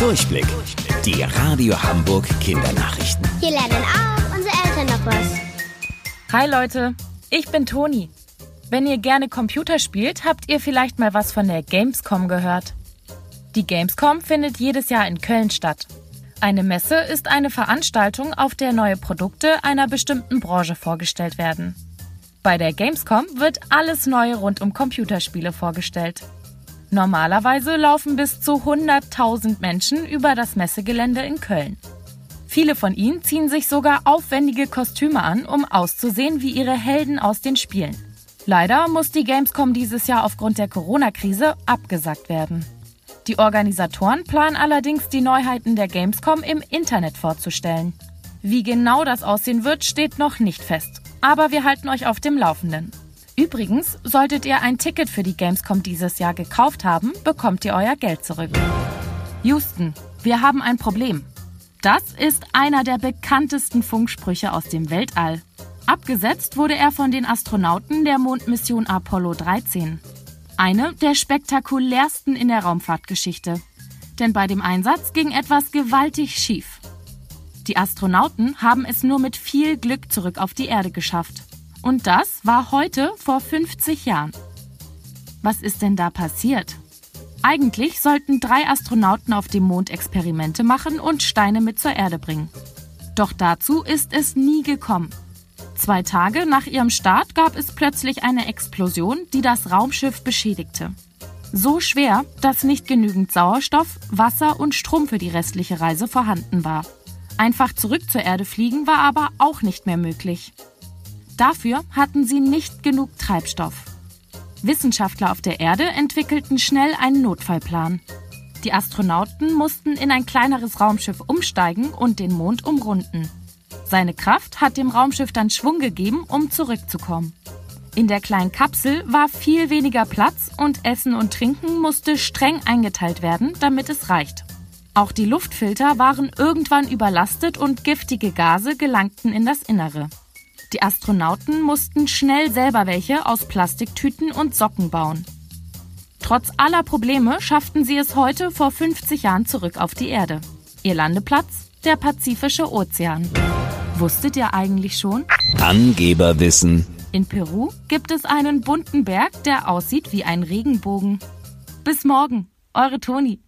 Durchblick. Die Radio Hamburg Kindernachrichten. Hier lernen auch unsere Eltern noch was. Hi Leute, ich bin Toni. Wenn ihr gerne Computer spielt, habt ihr vielleicht mal was von der Gamescom gehört. Die Gamescom findet jedes Jahr in Köln statt. Eine Messe ist eine Veranstaltung, auf der neue Produkte einer bestimmten Branche vorgestellt werden. Bei der Gamescom wird alles Neue rund um Computerspiele vorgestellt. Normalerweise laufen bis zu 100.000 Menschen über das Messegelände in Köln. Viele von ihnen ziehen sich sogar aufwendige Kostüme an, um auszusehen wie ihre Helden aus den Spielen. Leider muss die Gamescom dieses Jahr aufgrund der Corona-Krise abgesagt werden. Die Organisatoren planen allerdings, die Neuheiten der Gamescom im Internet vorzustellen. Wie genau das aussehen wird, steht noch nicht fest. Aber wir halten euch auf dem Laufenden. Übrigens, solltet ihr ein Ticket für die Gamescom dieses Jahr gekauft haben, bekommt ihr euer Geld zurück. Houston, wir haben ein Problem. Das ist einer der bekanntesten Funksprüche aus dem Weltall. Abgesetzt wurde er von den Astronauten der Mondmission Apollo 13. Eine der spektakulärsten in der Raumfahrtgeschichte. Denn bei dem Einsatz ging etwas gewaltig schief. Die Astronauten haben es nur mit viel Glück zurück auf die Erde geschafft. Und das war heute vor 50 Jahren. Was ist denn da passiert? Eigentlich sollten drei Astronauten auf dem Mond Experimente machen und Steine mit zur Erde bringen. Doch dazu ist es nie gekommen. Zwei Tage nach ihrem Start gab es plötzlich eine Explosion, die das Raumschiff beschädigte. So schwer, dass nicht genügend Sauerstoff, Wasser und Strom für die restliche Reise vorhanden war. Einfach zurück zur Erde fliegen war aber auch nicht mehr möglich. Dafür hatten sie nicht genug Treibstoff. Wissenschaftler auf der Erde entwickelten schnell einen Notfallplan. Die Astronauten mussten in ein kleineres Raumschiff umsteigen und den Mond umrunden. Seine Kraft hat dem Raumschiff dann Schwung gegeben, um zurückzukommen. In der kleinen Kapsel war viel weniger Platz und Essen und Trinken musste streng eingeteilt werden, damit es reicht. Auch die Luftfilter waren irgendwann überlastet und giftige Gase gelangten in das Innere. Die Astronauten mussten schnell selber welche aus Plastiktüten und Socken bauen. Trotz aller Probleme schafften sie es heute vor 50 Jahren zurück auf die Erde. Ihr Landeplatz? Der Pazifische Ozean. Wusstet ihr eigentlich schon? Angeberwissen. In Peru gibt es einen bunten Berg, der aussieht wie ein Regenbogen. Bis morgen, eure Toni.